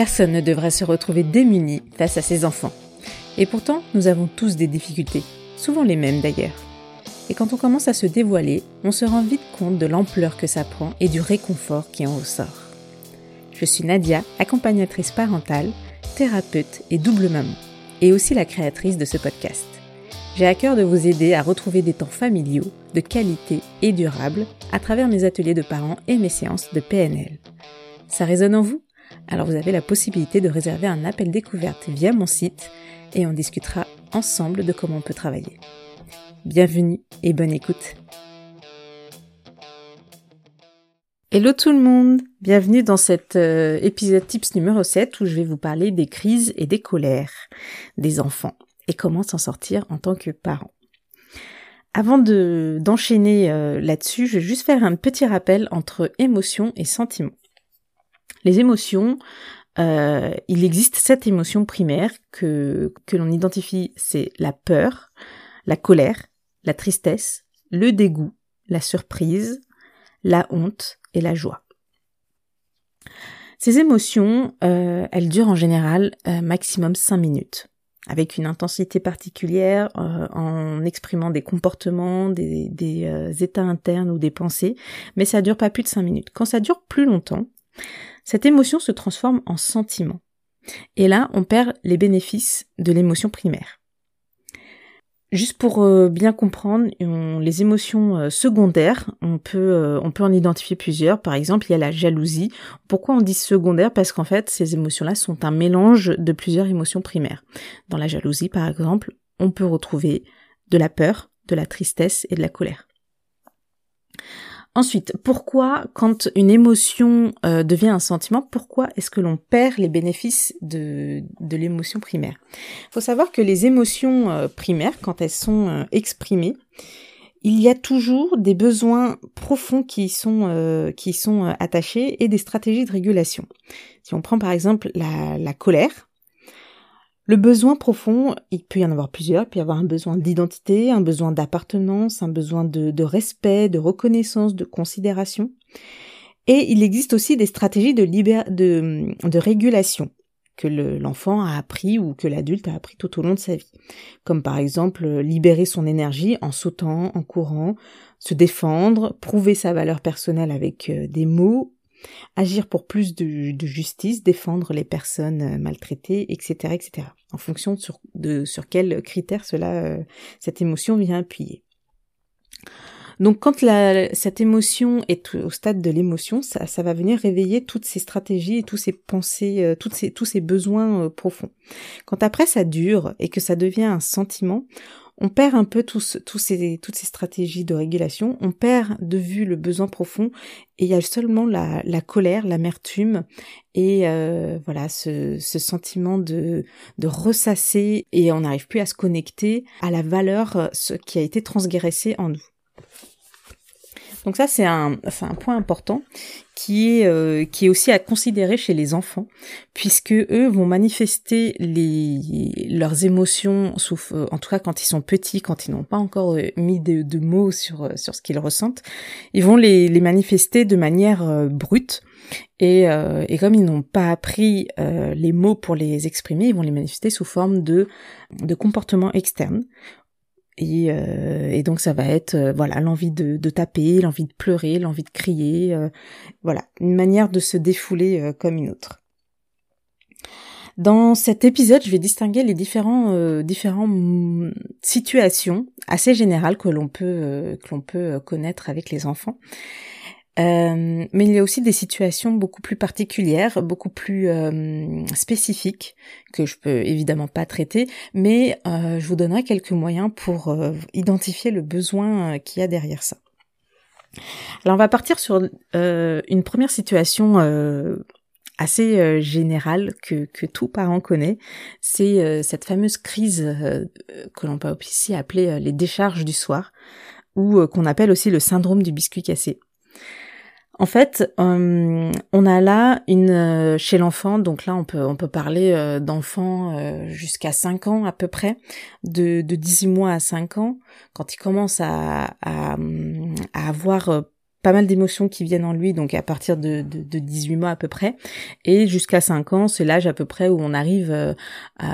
Personne ne devrait se retrouver démuni face à ses enfants. Et pourtant, nous avons tous des difficultés, souvent les mêmes d'ailleurs. Et quand on commence à se dévoiler, on se rend vite compte de l'ampleur que ça prend et du réconfort qui en ressort. Je suis Nadia, accompagnatrice parentale, thérapeute et double maman, et aussi la créatrice de ce podcast. J'ai à cœur de vous aider à retrouver des temps familiaux, de qualité et durables à travers mes ateliers de parents et mes séances de PNL. Ça résonne en vous? Alors vous avez la possibilité de réserver un appel découverte via mon site et on discutera ensemble de comment on peut travailler. Bienvenue et bonne écoute. Hello tout le monde, bienvenue dans cet euh, épisode tips numéro 7 où je vais vous parler des crises et des colères des enfants et comment s'en sortir en tant que parent. Avant de d'enchaîner euh, là-dessus, je vais juste faire un petit rappel entre émotions et sentiments. Les émotions, euh, il existe sept émotions primaires que, que l'on identifie, c'est la peur, la colère, la tristesse, le dégoût, la surprise, la honte et la joie. Ces émotions, euh, elles durent en général euh, maximum 5 minutes, avec une intensité particulière en exprimant des comportements, des, états internes ou des pensées, mais ça dure pas plus de 5 minutes. Quand ça dure plus longtemps, cette émotion se transforme en sentiment. Et là, on perd les bénéfices de l'émotion primaire. Juste pour euh, bien comprendre, les émotions euh, secondaires, on peut, euh, on peut en identifier plusieurs. Par exemple, il y a la jalousie. Pourquoi on dit secondaire? Parce qu'en fait, ces émotions-là sont un mélange de plusieurs émotions primaires. Dans la jalousie, par exemple, on peut retrouver de la peur, de la tristesse et de la colère. Ensuite, pourquoi, quand une émotion euh, devient un sentiment, pourquoi est-ce que l'on perd les bénéfices de, l'émotion primaire? Il faut savoir que les émotions euh, primaires, quand elles sont euh, exprimées, il y a toujours des besoins profonds qui sont attachés et des stratégies de régulation. Si on prend par exemple la colère, le besoin profond, il peut y en avoir plusieurs. Il peut y avoir un besoin d'identité, un besoin d'appartenance, un besoin de, respect, de reconnaissance, de considération. Et il existe aussi des stratégies de, de, de régulation que l'enfant a appris ou que l'adulte a appris tout au long de sa vie. Comme par exemple libérer son énergie en sautant, en courant, se défendre, prouver sa valeur personnelle avec euh, des mots agir pour plus de, justice, défendre les personnes euh, maltraitées, etc., etc. En fonction de sur quels critères cela, euh, cette émotion vient appuyer. Donc quand cette émotion est au stade de l'émotion, ça, ça, va venir réveiller toutes ces stratégies et tous ces pensées, euh, ces, tous ces besoins profonds. Quand après ça dure et que ça devient un sentiment, on perd un peu tous, tous ces, toutes ces stratégies de régulation, on perd de vue le besoin profond et il y a seulement la, la colère, l'amertume et euh, voilà ce, ce sentiment de, de ressasser et on n'arrive plus à se connecter à la valeur ce qui a été transgressé en nous. Donc ça c'est un, un point important qui est euh, qui est aussi à considérer chez les enfants puisque eux vont manifester les leurs émotions euh, en tout cas quand ils sont petits quand ils n'ont pas encore euh, mis de, mots sur sur ce qu'ils ressentent ils vont les, les manifester de manière brute. Et, et comme ils n'ont pas appris les mots pour les exprimer ils vont les manifester sous forme de de comportements externes et, euh, et, donc ça va être euh, voilà l'envie de, de, taper, l'envie de pleurer, l'envie de crier, euh, voilà une manière de se défouler comme une autre. Dans cet épisode, je vais distinguer les différents différentes situations assez générales que l'on peut que l'on peut connaître avec les enfants euh, mais il y a aussi des situations beaucoup plus particulières, beaucoup plus euh, spécifiques que je peux évidemment pas traiter, mais euh, je vous donnerai quelques moyens pour identifier le besoin qu'il y a derrière ça. Alors on va partir sur une première situation assez générale que, que tout parent connaît, c'est cette fameuse crise que l'on peut aussi appeler les décharges du soir, ou qu'on appelle aussi le syndrome du biscuit cassé. En fait, euh, on a là une euh, chez l'enfant, donc là on peut on peut parler euh, d'enfants jusqu'à 5 ans à peu près, de, de 18 mois à 5 ans, quand ils commencent à, à, à avoir pas mal d'émotions qui viennent en lui, donc à partir de, de, de 18 mois à peu près, et jusqu'à 5 ans, c'est l'âge à peu près où on arrive, euh,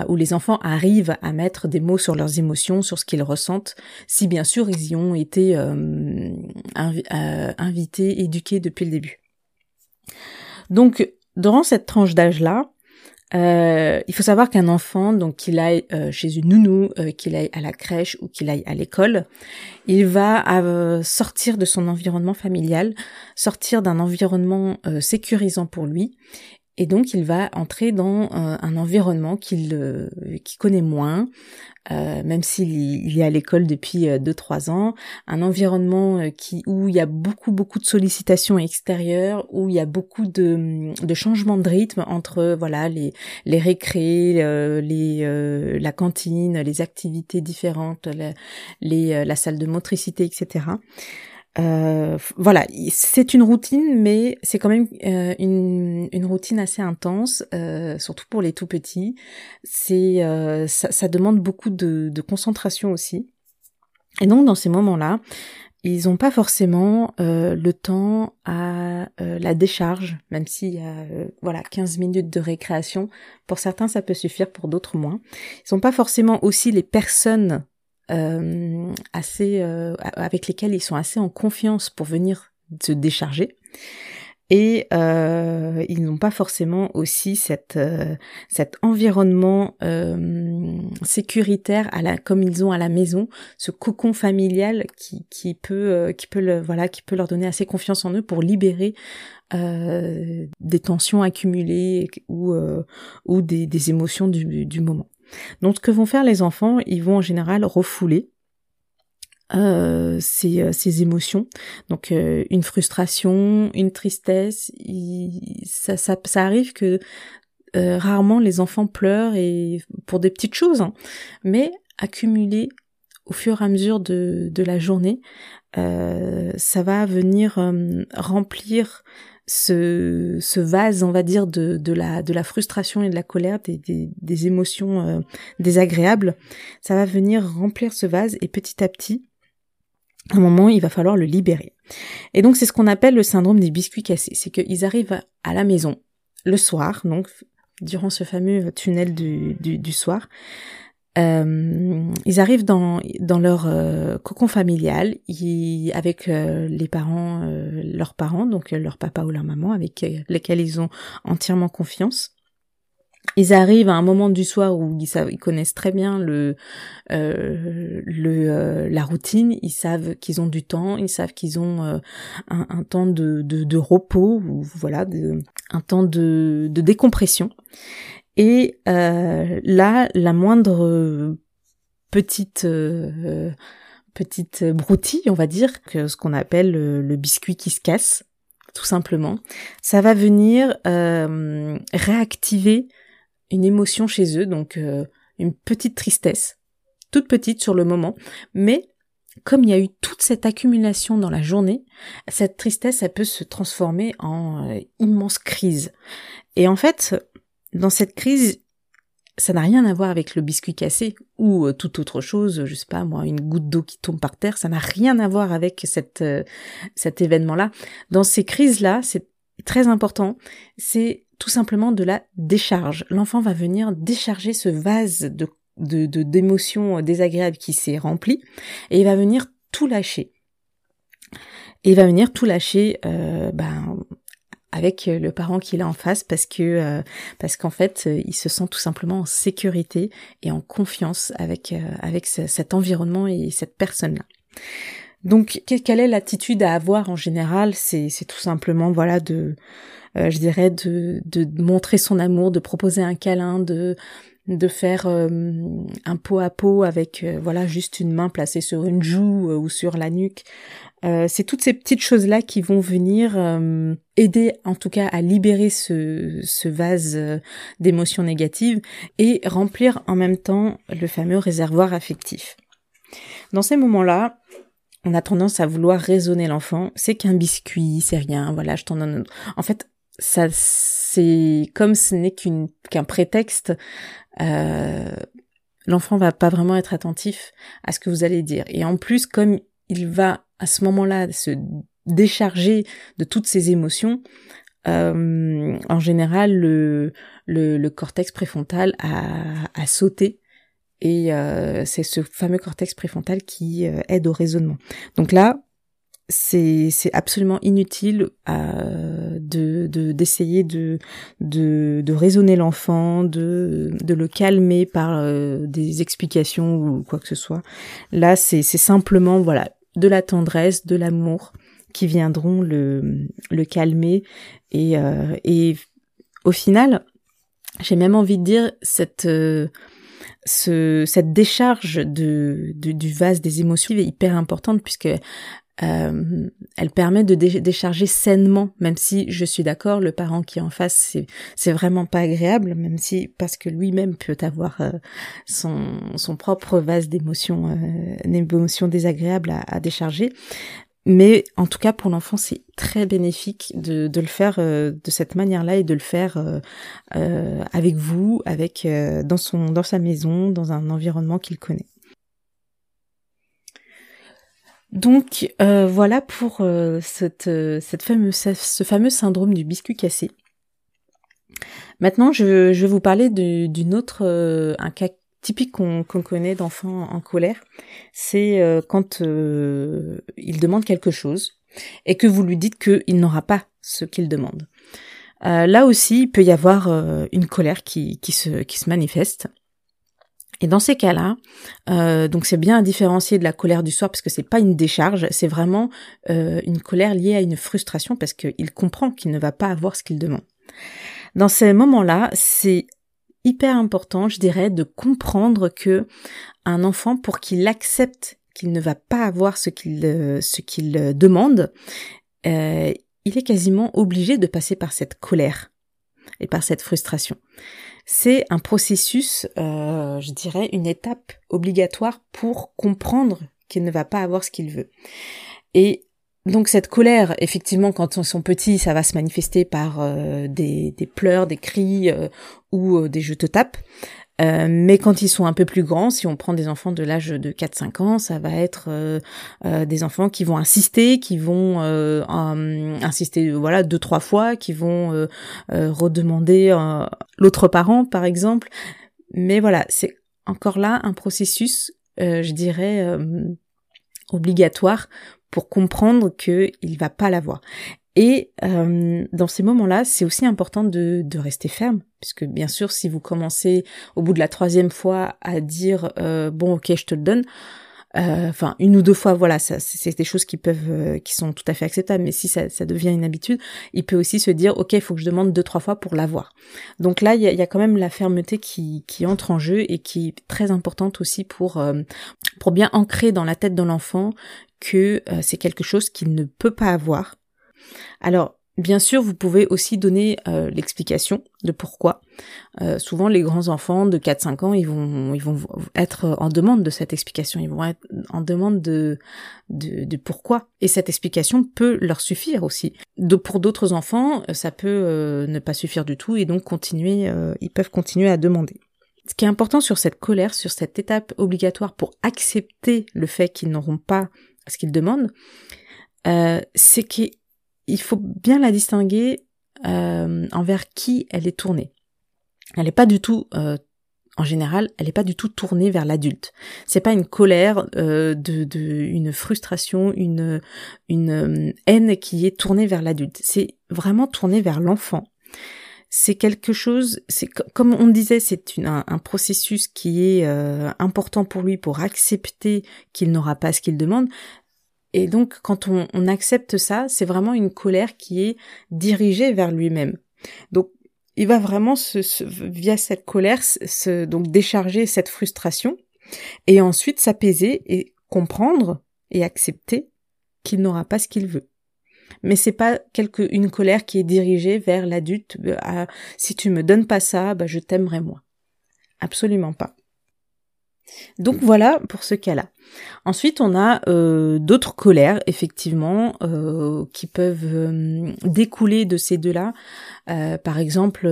où les enfants arrivent à mettre des mots sur leurs émotions, sur ce qu'ils ressentent, si bien sûr ils y ont été euh, euh, invités, éduqués depuis le début. Donc, durant cette tranche d'âge-là, euh, il faut savoir qu'un enfant, donc qu'il aille euh, chez une nounou, euh, qu'il aille à la crèche ou qu'il aille à l'école, il va sortir de son environnement familial, sortir d'un environnement sécurisant pour lui et donc il va entrer dans euh, un environnement qu'il euh, connaît moins, euh, même s'il est à l'école depuis 2-3 ans, un environnement qui où il y a beaucoup beaucoup de sollicitations extérieures, où il y a beaucoup de, de changements de rythme entre voilà les les récrés, les la cantine, les activités différentes, les la salle de motricité, etc. Euh, voilà, c'est une routine, mais c'est quand même euh, une, routine assez intense, euh, surtout pour les tout petits. C'est ça, ça, demande beaucoup de, de, concentration aussi. Et donc dans ces moments-là, ils n'ont pas forcément le temps à la décharge, même s'il y a voilà 15 minutes de récréation. Pour certains, ça peut suffire, pour d'autres moins. Ils n'ont pas forcément aussi les personnes euh, assez euh, avec lesquels ils sont assez en confiance pour venir se décharger. Et euh, ils n'ont pas forcément aussi cette euh, cet environnement euh, sécuritaire à la comme ils ont à la maison ce cocon familial qui qui peut euh, qui peut le voilà qui peut leur donner assez confiance en eux pour libérer des tensions accumulées ou ou des, des émotions du, du moment donc ce que vont faire les enfants, ils vont en général refouler euh, ces, euh, émotions. Donc euh, une frustration, une tristesse, ça, arrive que euh, rarement les enfants pleurent et pour des petites choses, hein. mais accumuler au fur et à mesure de la journée, ça va venir remplir ce, ce vase, on va dire, de, de, la, de la frustration et de la colère, des, des, des émotions euh, désagréables, ça va venir remplir ce vase et petit à petit, à un moment, il va falloir le libérer. Et donc, c'est ce qu'on appelle le syndrome des biscuits cassés. C'est qu'ils arrivent à la maison le soir, donc durant ce fameux tunnel du, du, du soir, euh, ils arrivent dans, dans leur euh, cocon familial ils, avec euh, les parents, leurs parents, donc leur papa ou leur maman, avec lesquels ils ont entièrement confiance. Ils arrivent à un moment du soir où ils, savent, ils connaissent très bien le, le la routine, ils savent qu'ils ont du temps, ils savent qu'ils ont un, un, temps de, de, de, repos ou voilà, de, un temps de, de décompression. Et euh, là, la moindre petite euh, petite broutille, on va dire, que ce qu'on appelle le, biscuit qui se casse, tout simplement, ça va venir euh, réactiver une émotion chez eux, donc une petite tristesse, toute petite sur le moment, mais comme il y a eu toute cette accumulation dans la journée, cette tristesse, elle peut se transformer en immense crise. Et en fait, dans cette crise, ça n'a rien à voir avec le biscuit cassé ou euh, toute autre chose, je sais pas moi, une goutte d'eau qui tombe par terre, ça n'a rien à voir avec euh, cet événement-là. Dans ces crises-là, c'est très important, c'est tout simplement de la décharge. L'enfant va venir décharger ce vase de d'émotions désagréables qui s'est rempli et il va venir tout lâcher. Il va venir tout lâcher euh, ben, avec euh, le parent qu'il a en face parce que euh, parce qu'en fait euh, il se sent tout simplement en sécurité et en confiance avec avec cet environnement et cette personne là. Donc quelle est l'attitude à avoir en général? C'est tout simplement voilà de je dirais de de montrer son amour, de proposer un câlin, de de faire un pot à pot avec voilà juste une main placée sur une joue ou sur la nuque, euh, c'est toutes ces petites choses-là qui vont venir euh, aider en tout cas à libérer ce, ce vase euh, d'émotions négatives et remplir en même temps le fameux réservoir affectif. Dans ces moments-là, on a tendance à vouloir raisonner l'enfant. C'est qu'un biscuit, c'est rien, voilà, je t'en donne. En fait, ça, c'est comme ce n'est qu'une qu'un prétexte. Euh, l'enfant va pas vraiment être attentif à ce que vous allez dire. Et en plus, comme il va à ce moment-là se décharger de toutes ces émotions, euh, en général, le, le, cortex préfrontal a, a sauté et euh, c'est ce fameux cortex préfrontal qui euh, aide au raisonnement. Donc là, c'est c'est absolument inutile euh, de d'essayer de, de de raisonner l'enfant, de de le calmer par des explications ou quoi que ce soit. Là, c'est c'est simplement voilà de la tendresse, de l'amour qui viendront le le calmer et et au final, j'ai même envie de dire cette ce, cette décharge de, du vase des émotions est hyper importante puisque euh, elle permet de décharger sainement, même si je suis d'accord, le parent qui est en face, c'est, vraiment pas agréable, même si parce que lui-même peut avoir euh, son, propre vase d'émotions, euh, désagréables à, décharger. Mais en tout cas, pour l'enfant, c'est très bénéfique de, le faire euh, de cette manière-là et de le faire euh, avec vous, avec dans sa maison, dans un environnement qu'il connaît. Donc voilà pour cette cette fameuse ce fameux syndrome du biscuit cassé. Maintenant, je, je vais vous parler d'une autre un cas typique qu'on connaît d'enfants en colère, c'est euh, quand euh, il demande quelque chose et que vous lui dites qu'il n'aura pas ce qu'il demande. Euh, là aussi, il peut y avoir une colère qui, se, qui se manifeste. Et dans ces cas-là, donc c'est bien à différencier de la colère du soir parce que c'est pas une décharge, c'est vraiment une colère liée à une frustration parce qu'il comprend qu'il ne va pas avoir ce qu'il demande. Dans ces moments-là, c'est hyper important, je dirais, de comprendre que un enfant, pour qu'il accepte qu'il ne va pas avoir ce qu'il euh, euh, demande, euh, il est quasiment obligé de passer par cette colère et par cette frustration. C'est un processus, je dirais, une étape obligatoire pour comprendre qu'il ne va pas avoir ce qu'il veut. Et donc cette colère, effectivement, quand ils sont petits, ça va se manifester par euh, des, pleurs, des cris euh, ou euh, des je te tape. Mais quand ils sont un peu plus grands, si on prend des enfants de l'âge de 4-5 ans, ça va être des enfants qui vont insister, qui vont insister voilà deux trois fois, qui vont redemander l'autre parent par exemple. Mais voilà, c'est encore là un processus, je dirais obligatoire pour comprendre qu'il il va pas l'avoir. Et euh, dans ces moments-là, c'est aussi important de, de, rester ferme, puisque bien sûr, si vous commencez au bout de la troisième fois à dire euh, bon, ok, je te le donne, euh, enfin une ou deux fois voilà ça c'est des choses qui peuvent euh, qui sont tout à fait acceptables. Mais si ça, ça, devient une habitude il peut aussi se dire ok il faut que je demande deux trois fois pour l'avoir. Donc là il y a, y a, quand même la fermeté qui, qui entre en jeu et qui est très importante aussi pour euh, pour bien ancrer dans la tête de l'enfant que c'est quelque chose qu'il ne peut pas avoir alors Bien sûr, vous pouvez aussi donner euh, l'explication de pourquoi. Euh, souvent, les grands enfants de 4-5 ans, ils vont, ils vont être en demande de cette explication. Ils vont être en demande de, de, pourquoi. Et cette explication peut leur suffire aussi. pour d'autres enfants, ça peut euh, ne pas suffire du tout et donc continuer. ils peuvent continuer à demander. Ce qui est important sur cette colère, sur cette étape obligatoire pour accepter le fait qu'ils n'auront pas ce qu'ils demandent, c'est qu'ils il faut bien la distinguer euh, envers qui elle est tournée. Elle n'est pas du tout, euh, en général, elle n'est pas du tout tournée vers l'adulte. C'est pas une colère, euh, de, de, une frustration, une, une haine qui est tournée vers l'adulte. C'est vraiment tourné vers l'enfant. C'est quelque chose, c'est comme on disait, c'est un, un, processus qui est important pour lui pour accepter qu'il n'aura pas ce qu'il demande, et donc, quand on, accepte ça, c'est vraiment une colère qui est dirigée vers lui-même. Donc, il va vraiment se, via cette colère se, donc décharger cette frustration et ensuite s'apaiser et comprendre et accepter qu'il n'aura pas ce qu'il veut. Mais c'est pas quelque une colère qui est dirigée vers l'adulte. Euh, si tu me donnes pas ça, bah je t'aimerai moi. Absolument pas. Donc voilà pour ce cas-là. Ensuite, on a euh, d'autres colères, effectivement, euh, qui peuvent euh, découler de ces deux-là. par exemple,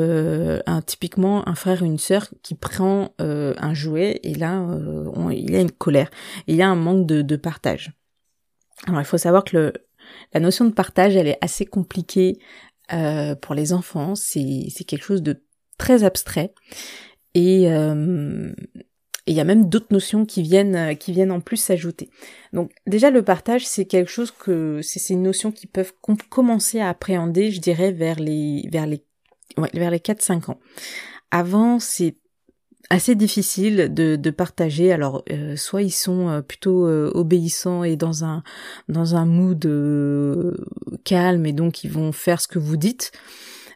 un, typiquement un frère ou une sœur qui prend un jouet et là, il y a une colère, il y a un manque de, de partage. Alors, il faut savoir que le, La notion de partage, elle est assez compliquée euh, pour les enfants. C'est c'est quelque chose de très abstrait et euh, il y a même d'autres notions qui viennent qui viennent en plus s'ajouter. Donc déjà le partage c'est quelque chose que c'est une notion qui peuvent commencer à appréhender, je dirais vers les vers les ouais, vers les 4 5 ans. Avant c'est assez difficile de, de partager. Alors, euh, soit ils sont euh, plutôt euh, obéissants et dans un dans un mood calme et donc ils vont faire ce que vous dites,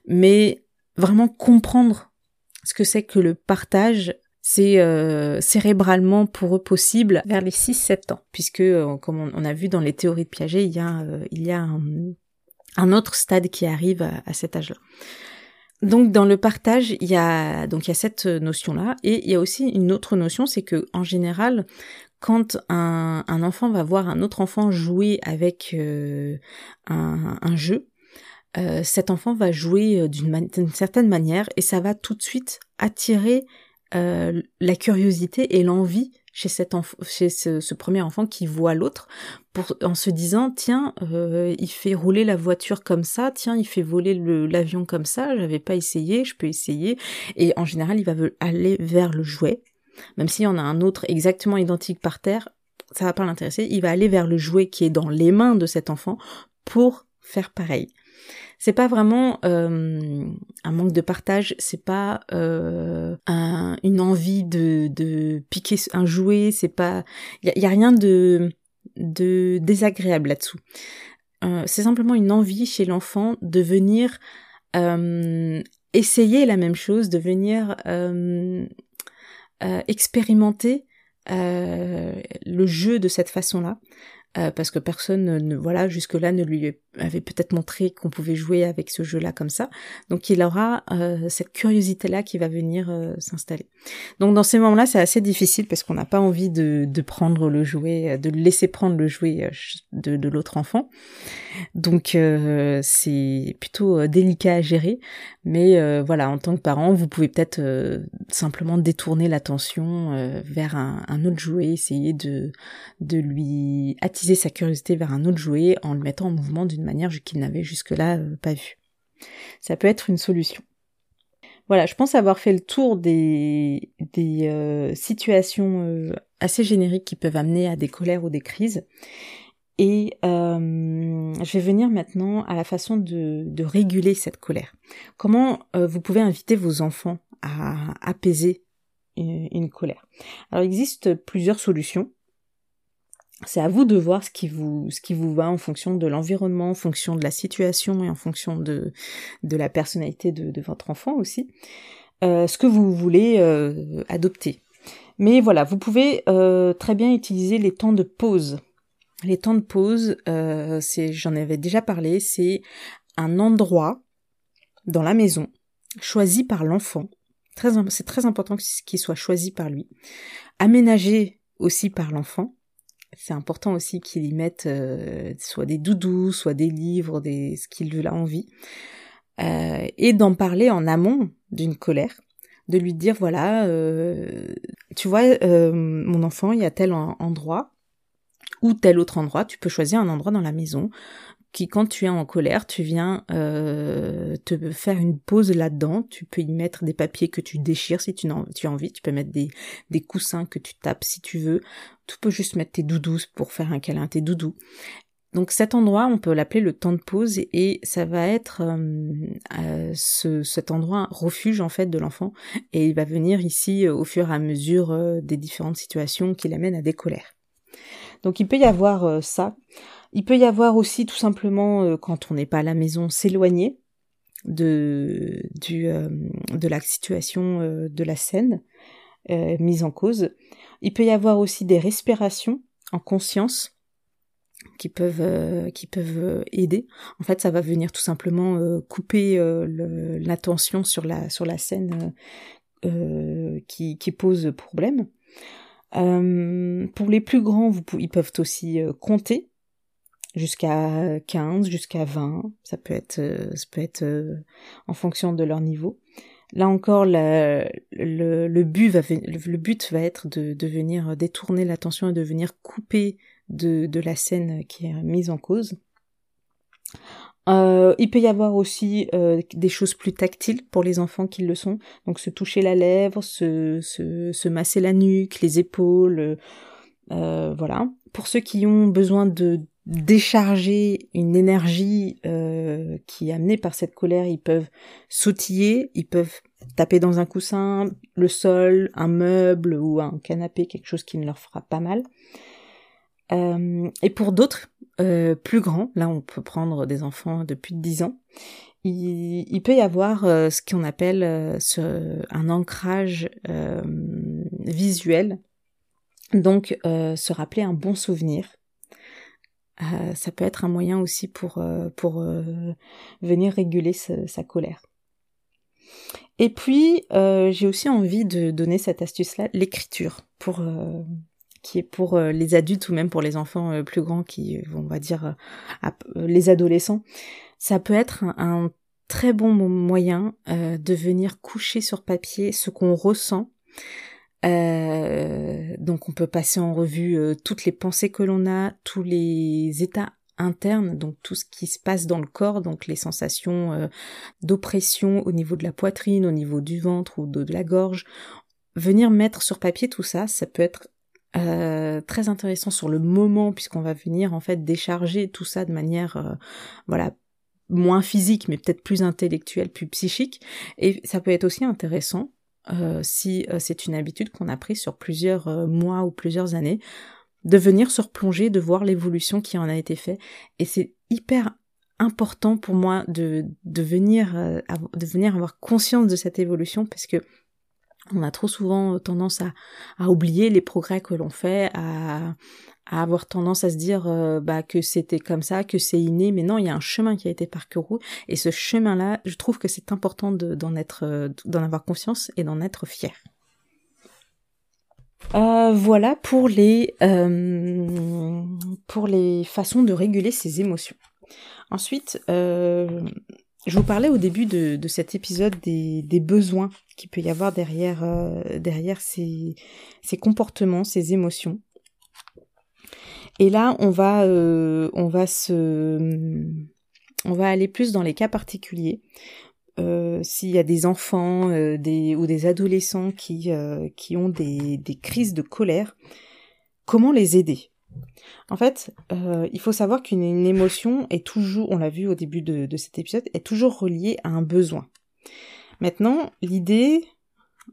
mais vraiment comprendre ce que c'est que le partage. C'est cérébralement pour eux possible vers les 6-7 ans, puisque comme on, a vu dans les théories de Piaget, il y a, il y a un, autre stade qui arrive à, cet âge-là. Donc dans le partage, il y a donc il y a cette notion là et il y a aussi une autre notion, c'est que en général, quand un, enfant va voir un autre enfant jouer avec euh, un, jeu, euh, cet enfant va jouer euh, d'une certaine manière et ça va tout de suite attirer euh, la curiosité et l'envie chez cet chez ce, premier enfant qui voit l'autre, en se disant tiens, euh, il fait rouler la voiture comme ça, tiens, il fait voler l'avion comme ça, j'avais pas essayé, je peux essayer. Et en général, il va aller vers le jouet, même s'il y en a un autre exactement identique par terre, ça va pas l'intéresser. Il va aller vers le jouet qui est dans les mains de cet enfant pour faire pareil c'est pas vraiment euh, un manque de partage, c'est pas euh, une envie de, piquer un jouet, c'est pas, il y, a rien de de désagréable là-dessous. Euh, c'est simplement une envie chez l'enfant de venir essayer la même chose, de venir expérimenter le jeu de cette façon-là. Euh, parce que personne ne voilà jusque-là ne lui avait peut-être montré qu'on pouvait jouer avec ce jeu-là comme ça. Donc il aura euh, cette curiosité-là qui va venir euh, s'installer. Donc dans ces moments-là, c'est assez difficile parce qu'on n'a pas envie de, de, prendre le jouet, de laisser prendre le jouet de, de l'autre enfant. Donc c'est plutôt délicat à gérer. Mais voilà, en tant que parent, vous pouvez peut-être simplement détourner l'attention vers un, un, autre jouet, essayer de, de lui attirer sa curiosité vers un autre jouet en le mettant en mouvement d'une manière qu'il n'avait jusque-là euh, pas vu. Ça peut être une solution. Voilà, je pense avoir fait le tour des, euh, situations euh, assez génériques qui peuvent amener à des colères ou des crises. Et je vais venir maintenant à la façon de réguler cette colère. Comment vous pouvez inviter vos enfants à apaiser une colère? Alors il existe plusieurs solutions c'est à vous de voir ce qui vous ce qui vous va en fonction de l'environnement, en fonction de la situation et en fonction de de la personnalité de, votre enfant aussi, euh, ce que vous voulez euh, adopter. Mais voilà, vous pouvez euh, très bien utiliser les temps de pause. Les temps de pause, c'est j'en avais déjà parlé, c'est un endroit dans la maison choisi par l'enfant. C'est très important qu'il soit choisi par lui, aménagé aussi par l'enfant c'est important aussi qu'il y mette euh, soit des doudous, soit des livres, des ce qu'il a envie, euh, et d'en parler en amont d'une colère, de lui dire voilà, euh, tu vois, mon enfant, il y a tel endroit ou tel autre endroit, tu peux choisir un endroit dans la maison quand tu es en colère, tu viens euh, te faire une pause là-dedans. Tu peux y mettre des papiers que tu déchires si tu, tu as envie. Tu peux mettre des, coussins que tu tapes si tu veux. Tu peux juste mettre tes doudous pour faire un câlin tes doudous. Donc cet endroit, on peut l'appeler le temps de pause et ça va être euh, euh, ce, cet endroit refuge en fait de l'enfant et il va venir ici au fur et à mesure des différentes situations qui l'amènent à des colères. Donc il peut y avoir ça. Il peut y avoir aussi tout simplement, euh, quand on n'est pas à la maison, s'éloigner de, euh, la situation euh, de la scène mise en cause. Il peut y avoir aussi des respirations en conscience qui peuvent aider. En fait, ça va venir tout simplement couper l'attention sur la scène qui pose problème. Pour les plus grands, ils peuvent aussi compter jusqu'à 15, jusqu'à 20, ça peut être, euh, ça peut être euh, en fonction de leur niveau. Là encore, le, but va, être de, venir détourner l'attention et de venir couper de la scène qui est mise en cause. Euh, il peut y avoir aussi euh, des choses plus tactiles pour les enfants qui le sont, donc se toucher la lèvre, se, se, se masser la nuque, les épaules, euh, voilà. Pour ceux qui ont besoin de décharger une énergie qui est amenée par cette colère, ils peuvent sautiller, ils peuvent taper dans un coussin, le sol, un meuble ou un canapé, quelque chose qui ne leur fera pas mal. Euh, et pour d'autres euh, plus grands, là on peut prendre des enfants de plus de 10 ans, il, peut y avoir euh, ce qu'on appelle un ancrage visuel, donc se rappeler un bon souvenir. ça peut être un moyen aussi pour, pour venir réguler sa colère. Et puis, j'ai aussi envie de donner cette astuce-là, l'écriture, pour qui est pour euh, les adultes ou même pour les enfants euh, plus grands qui, on va dire, euh, les adolescents, ça peut être un, très bon moyen de venir coucher sur papier ce qu'on ressent. donc on peut passer en revue toutes les pensées que l'on a, tous les états internes, donc tout ce qui se passe dans le corps, donc les sensations d'oppression au niveau de la poitrine, au niveau du ventre ou de la gorge. Venir mettre sur papier tout ça, ça peut être euh, très intéressant sur le moment puisqu'on va venir en fait décharger tout ça de manière euh, voilà moins physique mais peut-être plus intellectuelle plus psychique. Et ça peut être aussi intéressant euh, si c'est une habitude qu'on a prise sur plusieurs mois ou plusieurs années de venir se replonger de voir l'évolution qui en a été faite. Et c'est hyper important pour moi de, de venir de venir avoir conscience de cette évolution parce que on a trop souvent tendance à, oublier les progrès que l'on fait, à, avoir tendance à se dire euh, bah, que c'était comme ça, que c'est inné, mais non, il y a un chemin qui a été parcouru, et ce chemin-là, je trouve que c'est important euh, d'en avoir conscience et d'en être fier. Euh, voilà pour les pour les façons de réguler ses émotions. Ensuite, je vous parlais au début de, cet épisode des, besoins qu'il peut y avoir derrière, euh, ces, comportements, ces émotions. Et là, on va, euh, on va se, on va aller plus dans les cas particuliers. Euh, s'il y a des enfants ou des adolescents qui, ont des crises de colère, comment les aider? En fait, euh, il faut savoir qu'une émotion est toujours, on l'a vu au début de, cet épisode, est toujours reliée à un besoin. Maintenant, l'idée,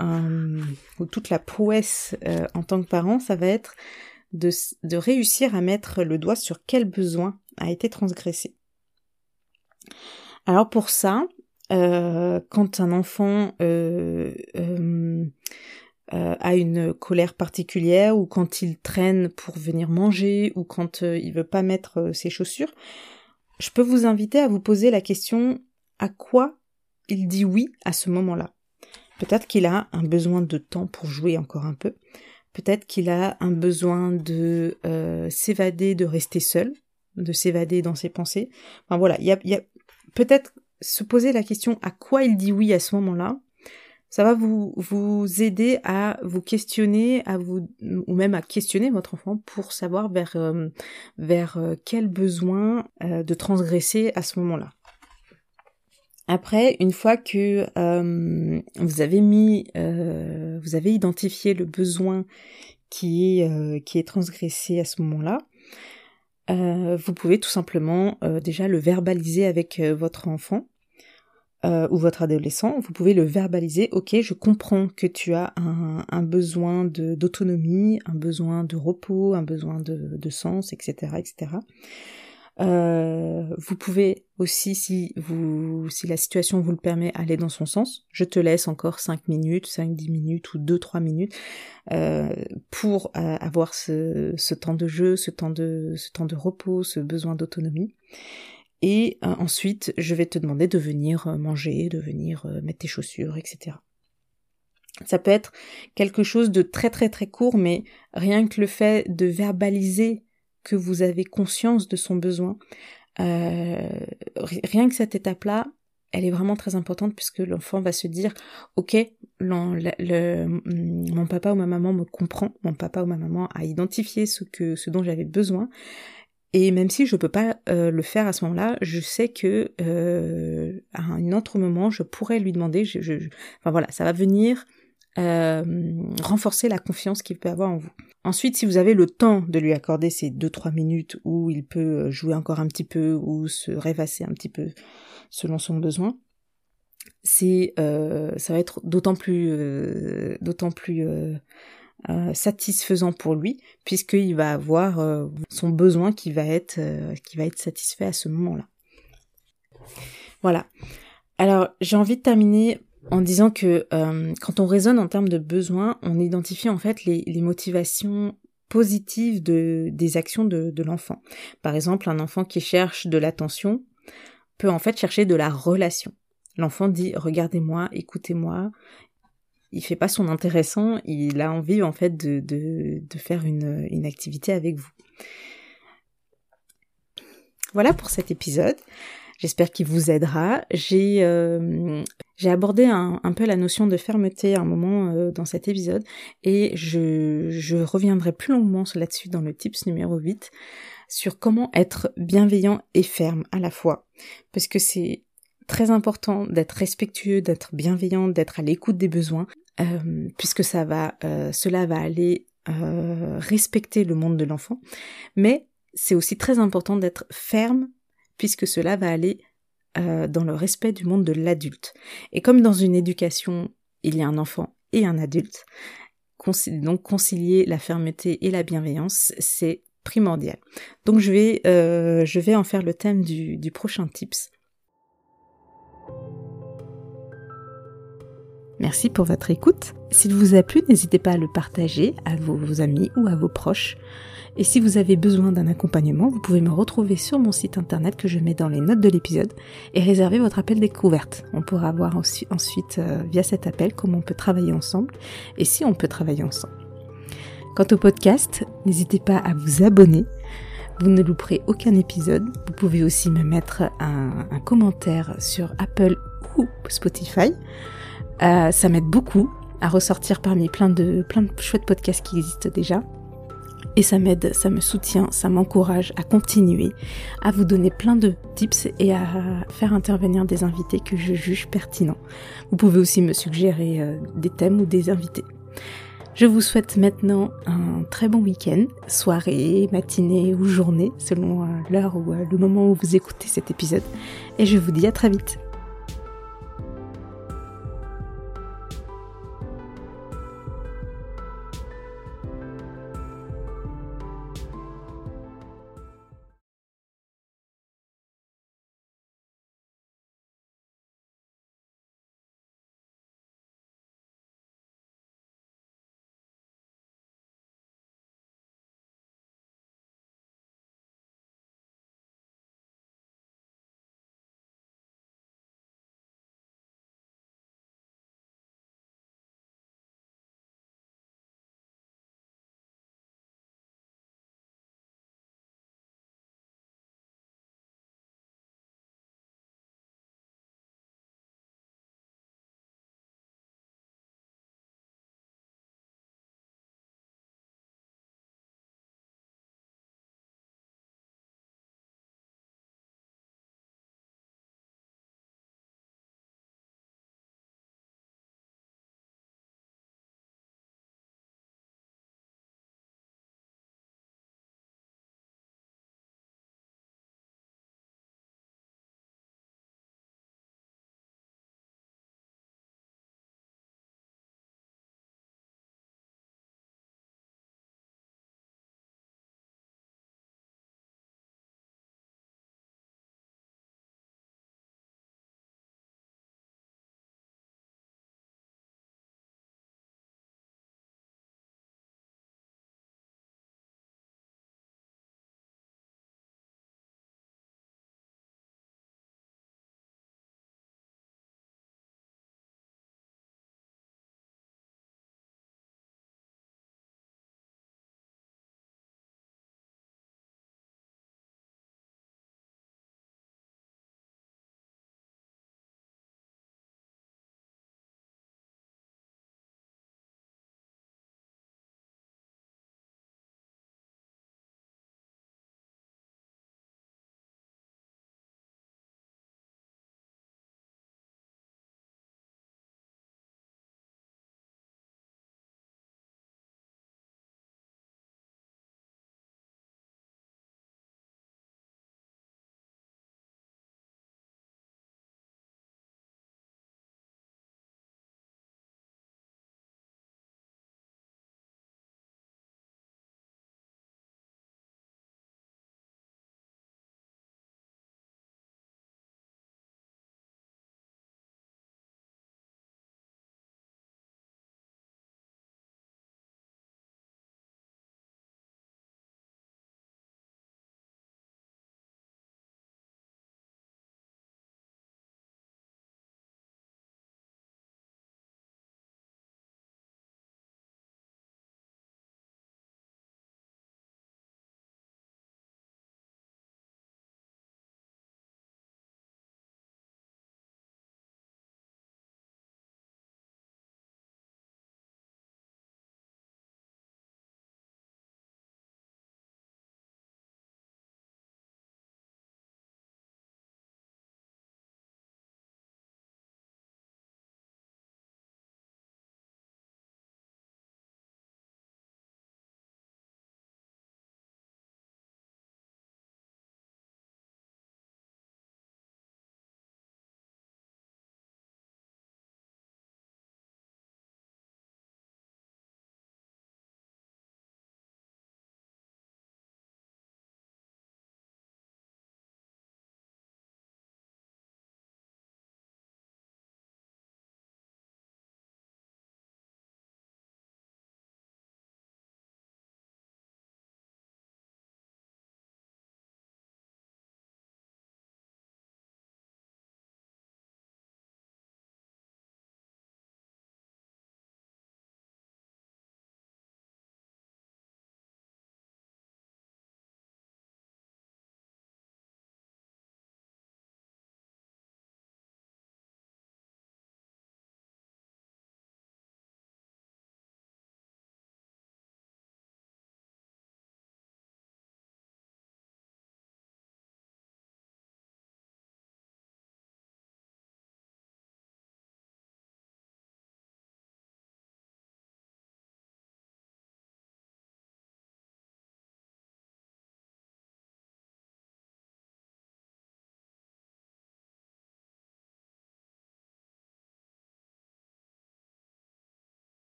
euh, ou toute la prouesse euh, en tant que parent, ça va être de, réussir à mettre le doigt sur quel besoin a été transgressé. Alors pour ça, quand un enfant a une colère particulière ou quand il traîne pour venir manger ou quand euh, il veut pas mettre euh, ses chaussures, je peux vous inviter à vous poser la question à quoi il dit oui à ce moment-là? Peut-être qu'il a un besoin de temps pour jouer encore un peu. Peut-être qu'il a un besoin de s'évader, de rester seul, de s'évader dans ses pensées. Enfin voilà, il y a, y a peut-être se poser la question à quoi il dit oui à ce moment-là ça va vous, vous aider à vous questionner, à vous, ou même à questionner votre enfant pour savoir vers, euh, vers euh, quel besoin euh, de transgresser à ce moment-là. Après, une fois que vous avez mis, vous avez identifié le besoin qui est, qui est transgressé à ce moment-là, vous pouvez tout simplement déjà le verbaliser avec votre enfant euh, ou votre adolescent, vous pouvez le verbaliser. Ok, je comprends que tu as un, un besoin d'autonomie, un besoin de repos, un besoin de, de sens, etc., etc. Euh, vous pouvez aussi, si vous, si la situation vous le permet, aller dans son sens. Je te laisse encore 5 minutes, 5-10 minutes ou 2-3 minutes euh, pour euh, avoir ce, ce, temps de jeu, ce temps de, ce temps de repos, ce besoin d'autonomie. Et euh, ensuite, je vais te demander de venir euh, manger, de venir euh, mettre tes chaussures, etc. Ça peut être quelque chose de très très très court, mais rien que le fait de verbaliser que vous avez conscience de son besoin, rien que cette étape-là, elle est vraiment très importante puisque l'enfant va se dire, ok, le, mon papa ou ma maman me comprend, mon papa ou ma maman a identifié ce que, ce dont j'avais besoin, Et même si je peux pas euh, le faire à ce moment-là, je sais que euh, à un autre moment, je pourrais lui demander. Je, je, enfin voilà, ça va venir euh, renforcer la confiance qu'il peut avoir en vous. Ensuite, si vous avez le temps de lui accorder ces 2-3 minutes où il peut jouer encore un petit peu ou se rêvasser un petit peu selon son besoin, c'est euh, ça va être d'autant plus euh, d'autant plus euh, satisfaisant pour lui puisqu'il va avoir son besoin qui va être qui va être satisfait à ce moment-là. Voilà. Alors j'ai envie de terminer en disant que quand on raisonne en termes de besoins, on identifie en fait les, motivations positives de, des actions de l'enfant. Par exemple, un enfant qui cherche de l'attention peut en fait chercher de la relation. L'enfant dit regardez-moi, écoutez-moi. Il fait pas son intéressant, il a envie en fait de, de, faire une, une activité avec vous. Voilà pour cet épisode. J'espère qu'il vous aidera. J'ai euh, abordé un, un, peu la notion de fermeté à un moment euh, dans cet épisode et je, je reviendrai plus longuement là-dessus dans le tips numéro 8 sur comment être bienveillant et ferme à la fois. Parce que c'est très important d'être respectueux, d'être bienveillant, d'être à l'écoute des besoins, euh, puisque ça va, euh, cela va aller euh, respecter le monde de l'enfant. Mais c'est aussi très important d'être ferme, puisque cela va aller dans le respect du monde de l'adulte. Et comme dans une éducation, il y a un enfant et un adulte, donc concilier la fermeté et la bienveillance, c'est primordial. Donc je vais, je vais en faire le thème du, du prochain tips. Merci pour votre écoute. S'il vous a plu, n'hésitez pas à le partager à vos, amis ou à vos proches. Et si vous avez besoin d'un accompagnement, vous pouvez me retrouver sur mon site internet que je mets dans les notes de l'épisode et réserver votre appel découverte. On pourra voir aussi, ensuite euh, via cet appel comment on peut travailler ensemble et si on peut travailler ensemble. Quant au podcast, n'hésitez pas à vous abonner. Vous ne louperez aucun épisode. Vous pouvez aussi me mettre un, commentaire sur Apple ou Spotify. Euh, ça m'aide beaucoup à ressortir parmi plein de, plein de chouettes podcasts qui existent déjà. Et ça m'aide, ça me soutient, ça m'encourage à continuer, à vous donner plein de tips et à faire intervenir des invités que je juge pertinents. Vous pouvez aussi me suggérer euh, des thèmes ou des invités. Je vous souhaite maintenant un très bon week-end, soirée, matinée ou journée, selon euh, l'heure ou le moment où vous écoutez cet épisode. Et je vous dis à très vite.